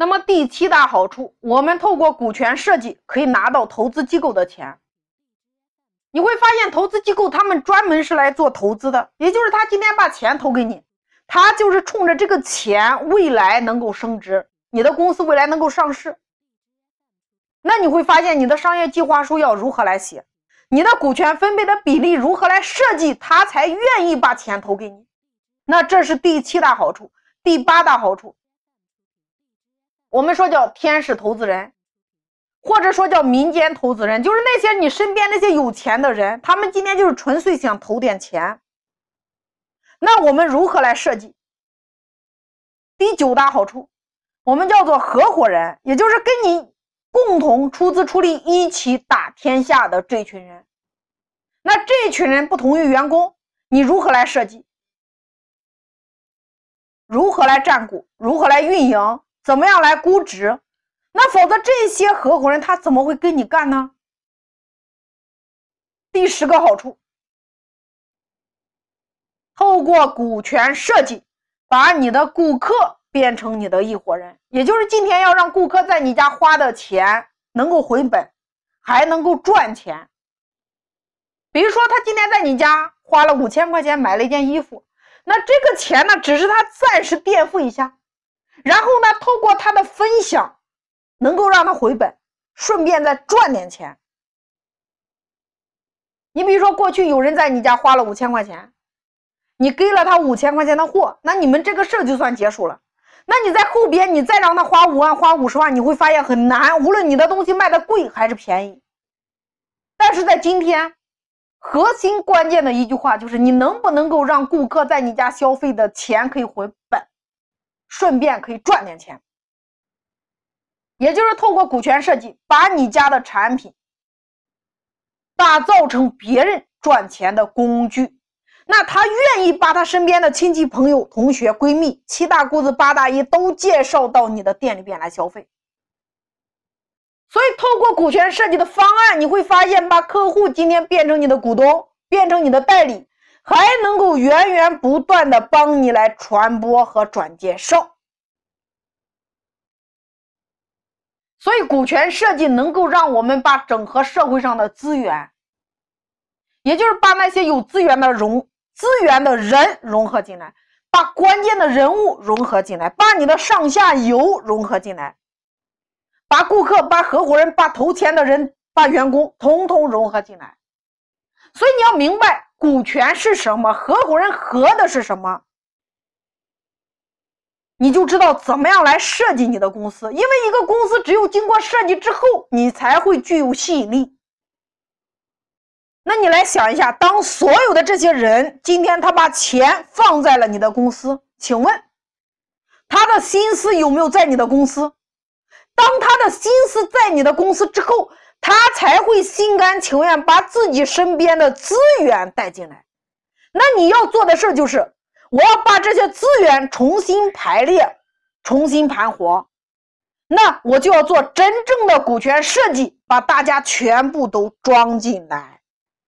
那么第七大好处，我们透过股权设计可以拿到投资机构的钱。你会发现，投资机构他们专门是来做投资的，也就是他今天把钱投给你，他就是冲着这个钱未来能够升值，你的公司未来能够上市。那你会发现，你的商业计划书要如何来写，你的股权分配的比例如何来设计，他才愿意把钱投给你。那这是第七大好处，第八大好处。我们说叫天使投资人，或者说叫民间投资人，就是那些你身边那些有钱的人，他们今天就是纯粹想投点钱。那我们如何来设计？第九大好处，我们叫做合伙人，也就是跟你共同出资出力一起打天下的这群人。那这群人不同于员工，你如何来设计？如何来占股？如何来运营？怎么样来估值？那否则这些合伙人他怎么会跟你干呢？第十个好处，透过股权设计，把你的顾客变成你的一伙人，也就是今天要让顾客在你家花的钱能够回本，还能够赚钱。比如说，他今天在你家花了五千块钱买了一件衣服，那这个钱呢，只是他暂时垫付一下。然后呢？透过他的分享，能够让他回本，顺便再赚点钱。你比如说，过去有人在你家花了五千块钱，你给了他五千块钱的货，那你们这个事儿就算结束了。那你在后边，你再让他花五万、花五十万，你会发现很难。无论你的东西卖的贵还是便宜，但是在今天，核心关键的一句话就是：你能不能够让顾客在你家消费的钱可以回本？顺便可以赚点钱，也就是透过股权设计，把你家的产品打造成别人赚钱的工具。那他愿意把他身边的亲戚、朋友、同学、闺蜜、七大姑子、八大姨都介绍到你的店里边来消费。所以，透过股权设计的方案，你会发现，把客户今天变成你的股东，变成你的代理。还能够源源不断的帮你来传播和转介绍，所以股权设计能够让我们把整合社会上的资源，也就是把那些有资源的融资源的人融合进来，把关键的人物融合进来，把你的上下游融合进来，把顾客、把合伙人、把投钱的人、把员工统统融合进来。所以你要明白。股权是什么？合伙人合的是什么？你就知道怎么样来设计你的公司。因为一个公司只有经过设计之后，你才会具有吸引力。那你来想一下，当所有的这些人今天他把钱放在了你的公司，请问他的心思有没有在你的公司？当他的心思在你的公司之后。他才会心甘情愿把自己身边的资源带进来。那你要做的事儿就是，我要把这些资源重新排列、重新盘活。那我就要做真正的股权设计，把大家全部都装进来。